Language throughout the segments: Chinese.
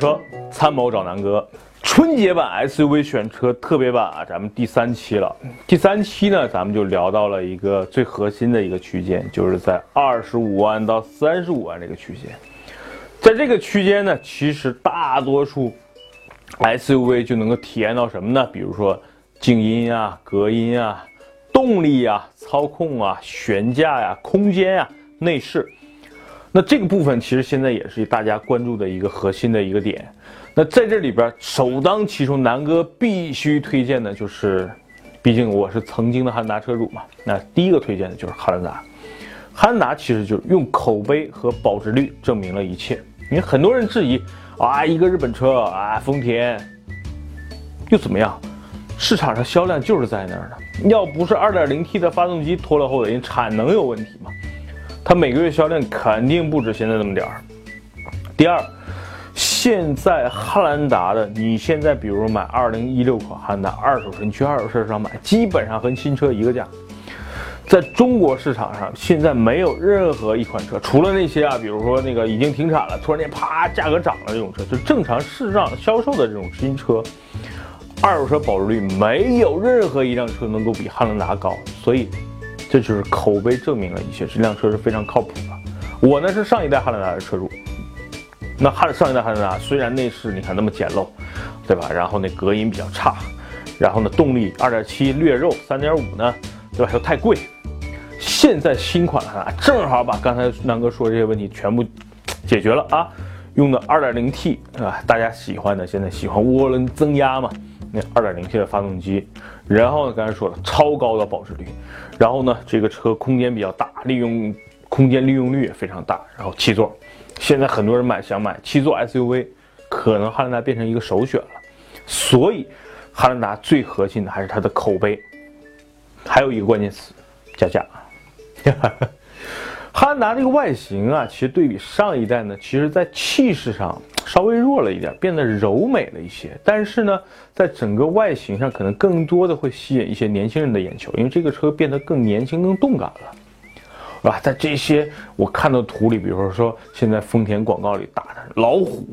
车参谋找南哥，春节版 SUV 选车特别版啊，咱们第三期了。第三期呢，咱们就聊到了一个最核心的一个区间，就是在二十五万到三十五万这个区间。在这个区间呢，其实大多数 SUV 就能够体验到什么呢？比如说静音啊、隔音啊、动力啊、操控啊、悬架呀、空间呀、内饰。那这个部分其实现在也是大家关注的一个核心的一个点。那在这里边首当其冲，南哥必须推荐的就是，毕竟我是曾经的汉兰达车主嘛。那第一个推荐的就是汉兰达。汉兰达其实就是用口碑和保值率证明了一切。因为很多人质疑啊，一个日本车啊，丰田又怎么样？市场上销量就是在那儿的。要不是 2.0T 的发动机拖了后腿，因产能有问题嘛。它每个月销量肯定不止现在那么点儿。第二，现在汉兰达的，你现在比如买2016款汉兰达二手车，你去二手车上买，基本上和新车一个价。在中国市场上，现在没有任何一款车，除了那些啊，比如说那个已经停产了，突然间啪价格涨了这种车，就正常市场销售的这种新车，二手车保值率没有任何一辆车能够比汉兰达高，所以。这就是口碑证明了一切，这辆车是非常靠谱的。我呢是上一代汉兰达的车主，那汉上一代汉兰达虽然内饰你看那么简陋，对吧？然后那隔音比较差，然后呢动力二点七略肉，三点五呢，对吧？又太贵。现在新款汉兰达正好把刚才南哥说这些问题全部解决了啊，用的二点零 T 啊，大家喜欢的，现在喜欢涡轮增压嘛？那二点零 T 的发动机，然后呢，刚才说了超高的保值率，然后呢，这个车空间比较大，利用空间利用率也非常大，然后七座，现在很多人买想买七座 SUV，可能汉兰达变成一个首选了，所以汉兰达最核心的还是它的口碑，还有一个关键词，加价。汉兰达这个外形啊，其实对比上一代呢，其实在气势上。稍微弱了一点，变得柔美了一些，但是呢，在整个外形上可能更多的会吸引一些年轻人的眼球，因为这个车变得更年轻、更动感了，啊？在这些我看到图里，比如说现在丰田广告里打的老虎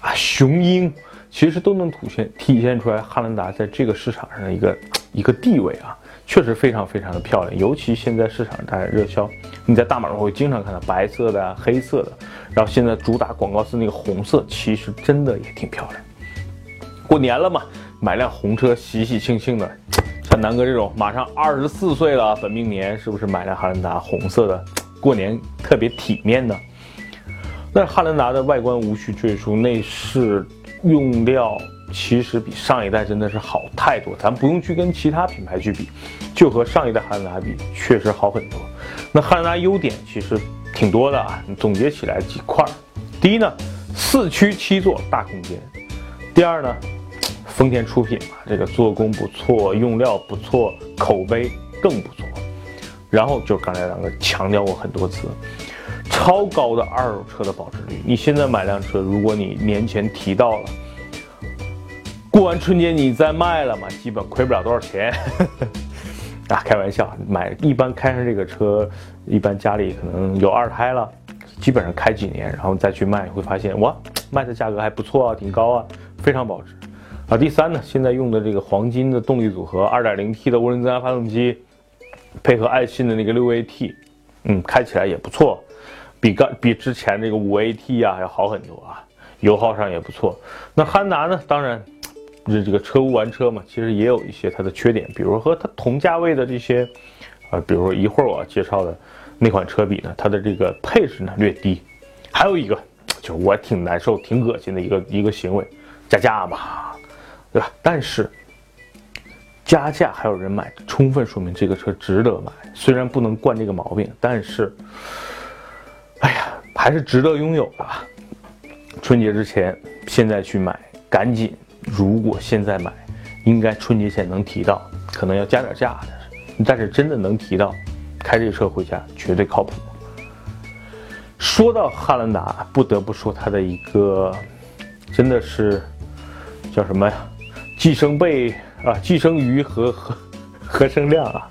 啊、雄鹰，其实都能体现体现出来汉兰达在这个市场上的一个一个地位啊。确实非常非常的漂亮，尤其现在市场大热销，你在大马路会经常看到白色的、黑色的，然后现在主打广告是那个红色，其实真的也挺漂亮。过年了嘛，买辆红车喜喜庆庆的，像南哥这种马上二十四岁了，本命年，是不是买辆汉兰达红色的，过年特别体面呢？那汉兰达的外观无需赘述，内饰用料。其实比上一代真的是好太多，咱不用去跟其他品牌去比，就和上一代汉兰达比，确实好很多。那汉兰达优点其实挺多的啊，你总结起来几块儿。第一呢，四驱七座大空间；第二呢，丰田出品嘛，这个做工不错，用料不错，口碑更不错。然后就刚才两个强调过很多次，超高的二手车的保值率。你现在买辆车，如果你年前提到了。过完春节你再卖了嘛，基本亏不了多少钱。啊，开玩笑，买一般开上这个车，一般家里可能有二胎了，基本上开几年，然后再去卖，会发现哇，卖的价格还不错啊，挺高啊，非常保值。啊，第三呢，现在用的这个黄金的动力组合，2.0T 的涡轮增压发动机，配合爱信的那个 6AT，嗯，开起来也不错，比刚比之前这个 5AT 啊要好很多啊，油耗上也不错。那汉达呢，当然。这这个车无完车嘛，其实也有一些它的缺点，比如和它同价位的这些，呃，比如说一会儿我要介绍的那款车比呢，它的这个配置呢略低。还有一个就是我挺难受、挺恶心的一个一个行为，加价吧，对吧？但是加价还有人买，充分说明这个车值得买。虽然不能惯这个毛病，但是，哎呀，还是值得拥有的。春节之前，现在去买，赶紧。如果现在买，应该春节前能提到，可能要加点价，但是真的能提到，开这车回家绝对靠谱。说到汉兰达，不得不说它的一个，真的是叫什么呀？寄生贝啊，寄生鱼和和和生量啊，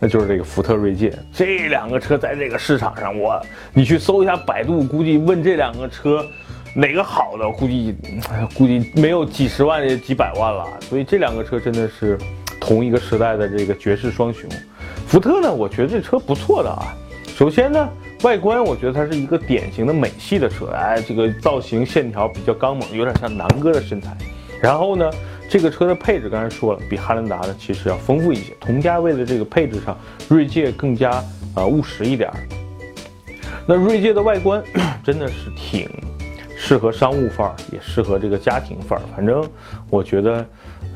那就是这个福特锐界。这两个车在这个市场上，我你去搜一下百度，估计问这两个车。哪个好的，估计估计没有几十万也几百万了。所以这两个车真的是同一个时代的这个绝世双雄。福特呢，我觉得这车不错的啊。首先呢，外观我觉得它是一个典型的美系的车，哎，这个造型线条比较刚猛，有点像南哥的身材。然后呢，这个车的配置刚才说了，比汉兰达呢其实要丰富一些。同价位的这个配置上，锐界更加啊务实一点。那锐界的外观 真的是挺适合商务范儿，也适合这个家庭范儿。反正我觉得，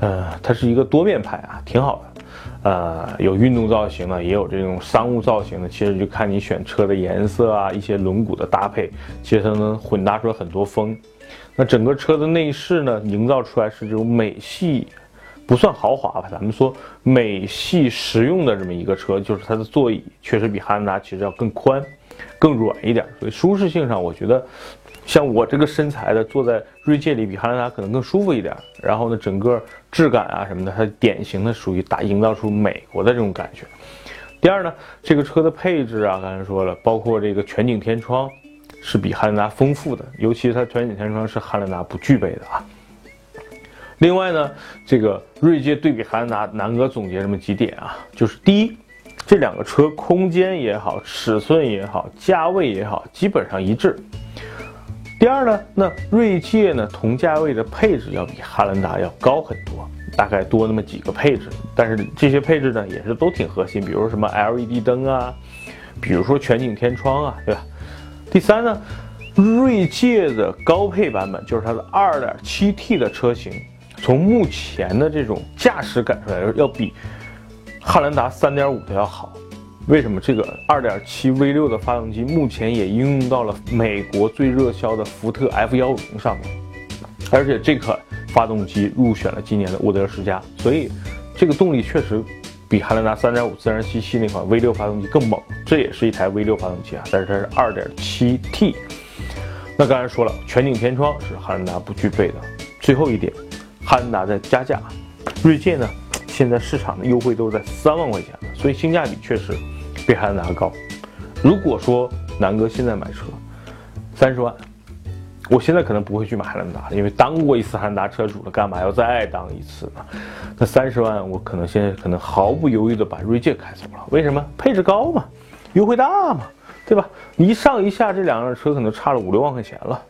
呃，它是一个多面派啊，挺好的。呃，有运动造型的，也有这种商务造型的。其实就看你选车的颜色啊，一些轮毂的搭配，其实它能混搭出来很多风。那整个车的内饰呢，营造出来是这种美系，不算豪华吧，咱们说美系实用的这么一个车，就是它的座椅确实比汉兰达其实要更宽、更软一点，所以舒适性上，我觉得像我这个身材的坐在锐界里，比汉兰达可能更舒服一点。然后呢，整个质感啊什么的，它典型的属于打营造出美国的这种感觉。第二呢，这个车的配置啊，刚才说了，包括这个全景天窗。是比汉兰达丰富的，尤其它全景天窗是汉兰达不具备的啊。另外呢，这个锐界对比汉兰达，南哥总结这么几点啊，就是第一，这两个车空间也好，尺寸也好，价位也好，基本上一致。第二呢，那锐界呢同价位的配置要比汉兰达要高很多，大概多那么几个配置，但是这些配置呢也是都挺核心，比如说什么 LED 灯啊，比如说全景天窗啊，对吧？第三呢，锐界的高配版本就是它的 2.7T 的车型，从目前的这种驾驶感受来说，要比汉兰达3.5的要好。为什么？这个2.7 V6 的发动机目前也应用到了美国最热销的福特 F150 上面，而且这款发动机入选了今年的沃德十佳，所以这个动力确实。比汉兰达3.5自然吸气那款 V6 发动机更猛，这也是一台 V6 发动机啊，但是它是 2.7T。那刚才说了，全景天窗是汉兰达不具备的。最后一点，汉兰达在加价，锐界呢现在市场的优惠都是在三万块钱，所以性价比确实比汉兰达高。如果说南哥现在买车，三十万。我现在可能不会去买汉兰达了，因为当过一次汉兰达车主了，干嘛要再当一次呢？那三十万，我可能现在可能毫不犹豫的把锐界开走了。为什么？配置高嘛，优惠大嘛，对吧？一上一下这两辆车可能差了五六万块钱了。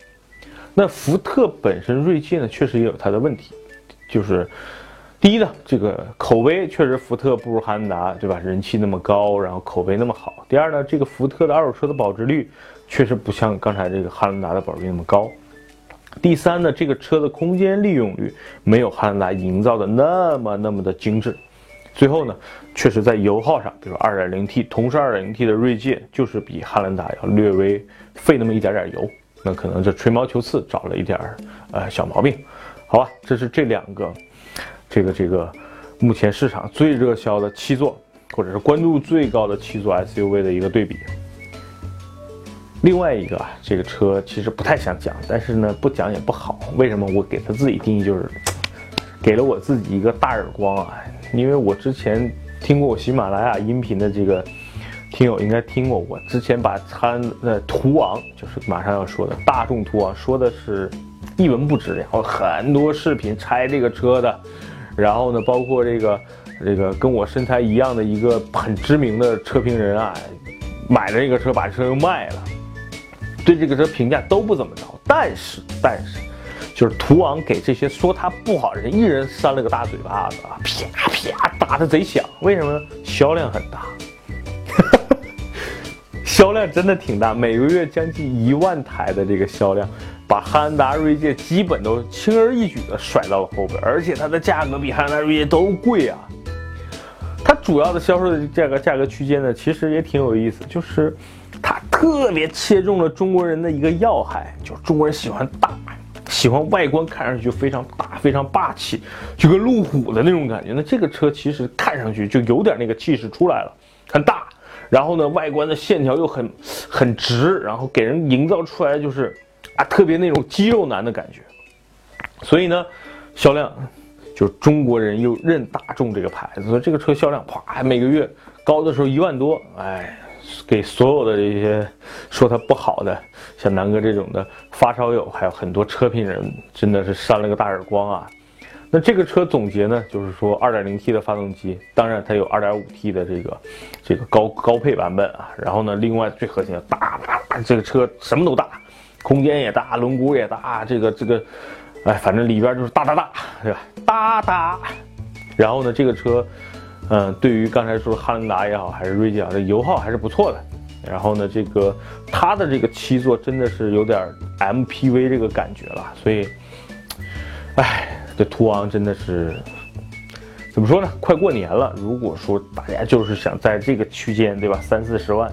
那福特本身锐界呢，确实也有它的问题，就是第一呢，这个口碑确实福特不如汉兰达，对吧？人气那么高，然后口碑那么好。第二呢，这个福特的二手车的保值率。确实不像刚才这个汉兰达的保值率那么高。第三呢，这个车的空间利用率没有汉兰达营造的那么那么的精致。最后呢，确实在油耗上，比如 2.0T，同是 2.0T 的锐界，就是比汉兰达要略微费那么一点点油。那可能这吹毛求疵，找了一点儿呃小毛病。好吧，这是这两个，这个这个目前市场最热销的七座，或者是关注最高的七座 SUV 的一个对比。另外一个啊，这个车其实不太想讲，但是呢，不讲也不好。为什么？我给他自己定义就是，给了我自己一个大耳光啊！因为我之前听过我喜马拉雅音频的这个听友应该听过，我之前把它的途昂，就是马上要说的大众途昂，说的是一文不值。然后很多视频拆这个车的，然后呢，包括这个这个跟我身材一样的一个很知名的车评人啊，买了这个车，把车又卖了。对这个车评价都不怎么着，但是但是，就是途昂给这些说他不好的人一人扇了个大嘴巴子啊，啪啪打的贼响。为什么呢？销量很大，销量真的挺大，每个月将近一万台的这个销量，把汉兰达、锐界基本都轻而易举的甩到了后边，而且它的价格比汉兰达、锐界都贵啊。它主要的销售的价格价格区间呢，其实也挺有意思，就是。它特别切中了中国人的一个要害，就是中国人喜欢大，喜欢外观看上去就非常大、非常霸气，就跟路虎的那种感觉。那这个车其实看上去就有点那个气势出来了，很大，然后呢，外观的线条又很很直，然后给人营造出来就是啊，特别那种肌肉男的感觉。所以呢，销量就是中国人又认大众这个牌子，所以这个车销量啪，每个月高的时候一万多，哎。给所有的这些说它不好的，像南哥这种的发烧友，还有很多车评人，真的是扇了个大耳光啊。那这个车总结呢，就是说 2.0T 的发动机，当然它有 2.5T 的这个这个高高配版本啊。然后呢，另外最核心的大大，这个车什么都大，空间也大，轮毂也大，这个这个，哎，反正里边就是大大大，对吧？大大。然后呢，这个车，嗯，对于刚才说汉兰达也好，还是锐界啊，这油耗还是不错的。然后呢，这个它的这个七座真的是有点 MPV 这个感觉了，所以，哎。这途昂真的是怎么说呢？快过年了，如果说大家就是想在这个区间，对吧？三四十万、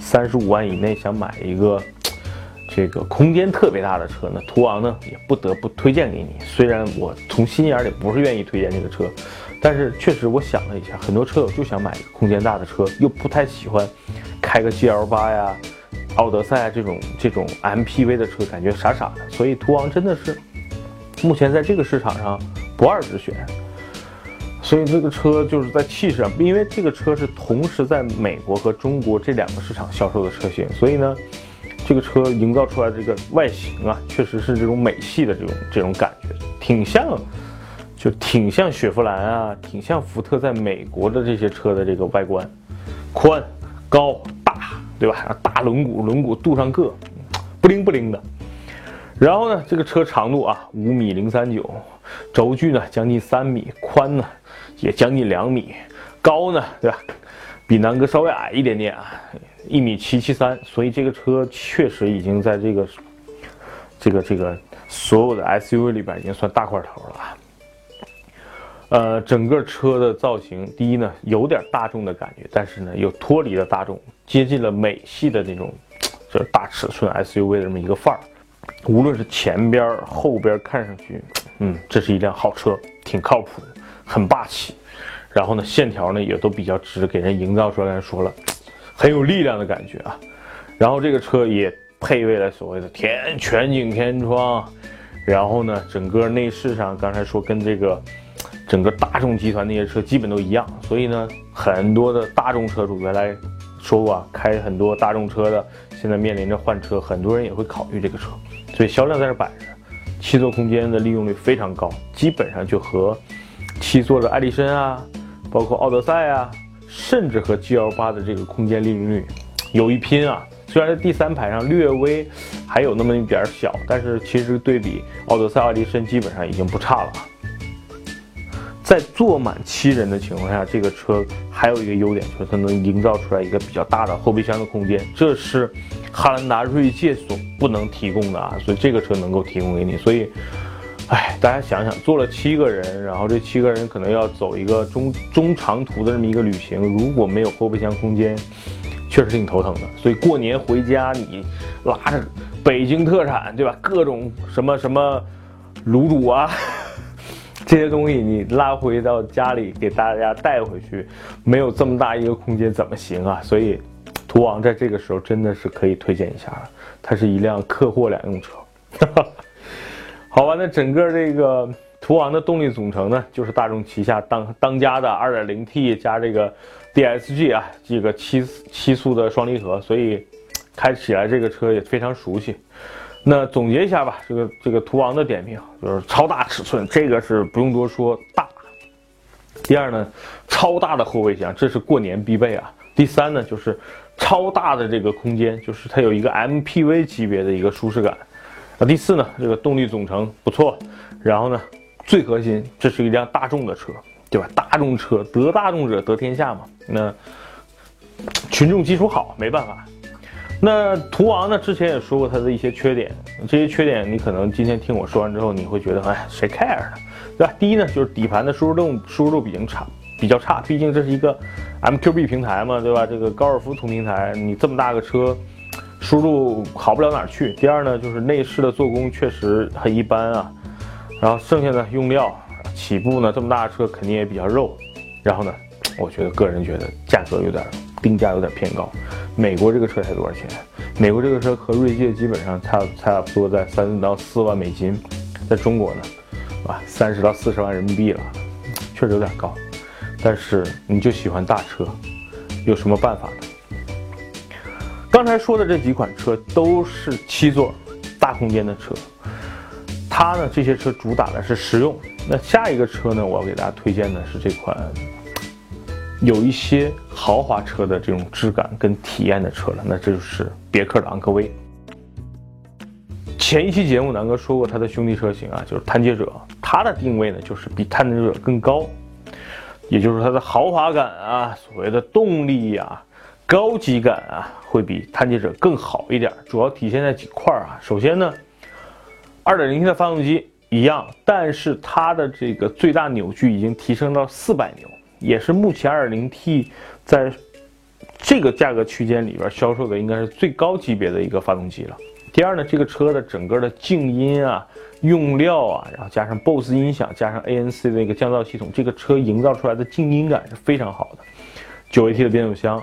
三十五万以内想买一个这个空间特别大的车呢，途昂呢也不得不推荐给你。虽然我从心眼里不是愿意推荐这个车，但是确实我想了一下，很多车友就想买一个空间大的车，又不太喜欢开个 GL 八呀、奥德赛这种这种 MPV 的车，感觉傻傻的。所以途昂真的是。目前在这个市场上不二之选，所以这个车就是在气势上，因为这个车是同时在美国和中国这两个市场销售的车型，所以呢，这个车营造出来这个外形啊，确实是这种美系的这种这种感觉，挺像，就挺像雪佛兰啊，挺像福特在美国的这些车的这个外观，宽、高、大，对吧？大轮毂，轮毂镀上铬，不灵不灵的。然后呢，这个车长度啊五米零三九，轴距呢将近三米，宽呢也将近两米，高呢对吧？比南哥稍微矮一点点啊，一米七七三，所以这个车确实已经在这个这个这个所有的 SUV 里边已经算大块头了。呃，整个车的造型，第一呢有点大众的感觉，但是呢又脱离了大众，接近了美系的那种就是大尺寸 SUV 的这么一个范儿。无论是前边后边，看上去，嗯，这是一辆好车，挺靠谱，很霸气。然后呢，线条呢也都比较直，给人营造出来，说了，很有力量的感觉啊。然后这个车也配备了所谓的天全景天窗，然后呢，整个内饰上，刚才说跟这个整个大众集团那些车基本都一样。所以呢，很多的大众车主原来说过啊，开很多大众车的，现在面临着换车，很多人也会考虑这个车。所以销量在这摆着，七座空间的利用率非常高，基本上就和七座的艾力绅啊，包括奥德赛啊，甚至和 GL8 的这个空间利用率有一拼啊。虽然在第三排上略微还有那么一点小，但是其实对比奥德赛、艾力绅基本上已经不差了。在坐满七人的情况下，这个车还有一个优点就是它能营造出来一个比较大的后备箱的空间，这是汉兰达、锐界所不能提供的啊，所以这个车能够提供给你。所以，哎，大家想想，坐了七个人，然后这七个人可能要走一个中中长途的这么一个旅行，如果没有后备箱空间，确实挺头疼的。所以过年回家，你拉着北京特产，对吧？各种什么什么卤煮啊。这些东西你拉回到家里给大家带回去，没有这么大一个空间怎么行啊？所以，途昂在这个时候真的是可以推荐一下了。它是一辆客货两用车。好吧，那整个这个途昂的动力总成呢，就是大众旗下当当家的 2.0T 加这个 DSG 啊，这个七七速的双离合，所以开起来这个车也非常熟悉。那总结一下吧，这个这个途昂的点评就是超大尺寸，这个是不用多说大。第二呢，超大的后备箱，这是过年必备啊。第三呢，就是超大的这个空间，就是它有一个 MPV 级别的一个舒适感。第四呢，这个动力总成不错。然后呢，最核心，这是一辆大众的车，对吧？大众车得大众者得天下嘛。那群众基础好，没办法。那途昂呢？之前也说过它的一些缺点，这些缺点你可能今天听我说完之后，你会觉得，哎，谁 care 呢？对吧？第一呢，就是底盘的舒适度舒适度比较差，比较差，毕竟这是一个 MQB 平台嘛，对吧？这个高尔夫同平台，你这么大个车，输入好不了哪儿去。第二呢，就是内饰的做工确实很一般啊，然后剩下的用料，起步呢这么大的车肯定也比较肉，然后呢，我觉得个人觉得价格有点定价有点偏高。美国这个车才多少钱？美国这个车和锐界基本上差差不多在三到四万美金，在中国呢，啊，三十到四十万人民币了，确实有点高。但是你就喜欢大车，有什么办法呢？刚才说的这几款车都是七座大空间的车，它呢这些车主打的是实用。那下一个车呢，我要给大家推荐的是这款有一些豪华车的这种质感跟体验的车了，那这就是别克的昂科威。前一期节目南哥说过，它的兄弟车型啊就是探界者，它的定位呢就是比探界者更高，也就是它的豪华感啊，所谓的动力呀。高级感啊，会比探界者更好一点，主要体现在几块啊。首先呢，2.0T 的发动机一样，但是它的这个最大扭矩已经提升到400牛，也是目前 2.0T 在这个价格区间里边销售的应该是最高级别的一个发动机了。第二呢，这个车的整个的静音啊、用料啊，然后加上 BOSS 音响，加上 ANC 的一个降噪系统，这个车营造出来的静音感是非常好的。9AT 的变速箱。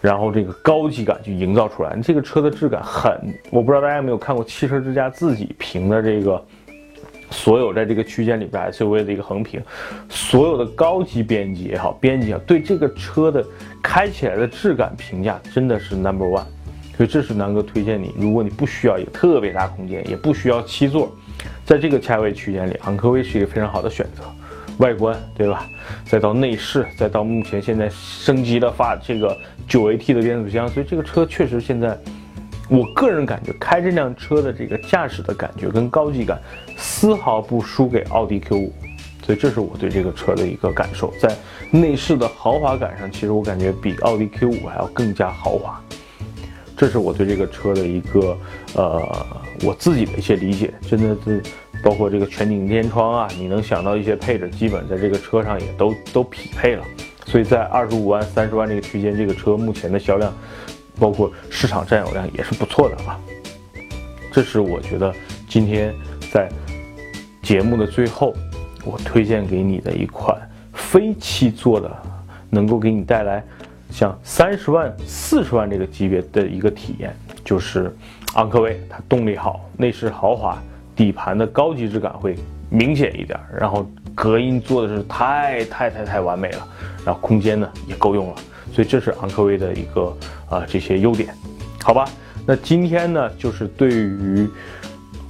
然后这个高级感就营造出来，这个车的质感很，我不知道大家有没有看过汽车之家自己评的这个所有在这个区间里边 SUV 的一个横评，所有的高级编辑也好，编辑也好，对这个车的开起来的质感评价真的是 number one，所以这是南哥推荐你，如果你不需要一个特别大空间，也不需要七座，在这个价位区间里，昂科威是一个非常好的选择。外观对吧？再到内饰，再到目前现在升级的发这个九 AT 的变速箱，所以这个车确实现在，我个人感觉开这辆车的这个驾驶的感觉跟高级感，丝毫不输给奥迪 Q5，所以这是我对这个车的一个感受。在内饰的豪华感上，其实我感觉比奥迪 Q5 还要更加豪华，这是我对这个车的一个呃我自己的一些理解，真的是。包括这个全景天窗啊，你能想到一些配置，基本在这个车上也都都匹配了。所以在二十五万、三十万这个区间，这个车目前的销量，包括市场占有量也是不错的啊。这是我觉得今天在节目的最后，我推荐给你的一款非七座的，能够给你带来像三十万、四十万这个级别的一个体验，就是昂科威，它动力好，内饰豪华。底盘的高级质感会明显一点，然后隔音做的是太太太太完美了，然后空间呢也够用了，所以这是昂科威的一个啊这些优点，好吧？那今天呢就是对于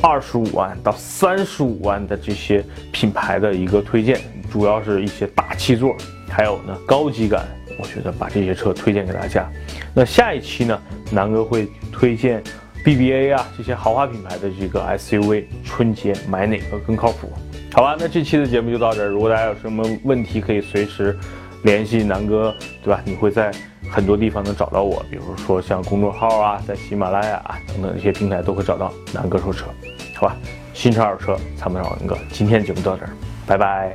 二十五万到三十五万的这些品牌的一个推荐，主要是一些大七座，还有呢高级感，我觉得把这些车推荐给大家。那下一期呢，南哥会推荐。BBA 啊，这些豪华品牌的这个 SUV，春节买哪个更靠谱？好吧，那这期的节目就到这儿。如果大家有什么问题，可以随时联系南哥，对吧？你会在很多地方能找到我，比如说像公众号啊，在喜马拉雅啊等等一些平台都会找到南哥说车，好吧？新车二手车，参谋长文哥，今天节目到这儿，拜拜。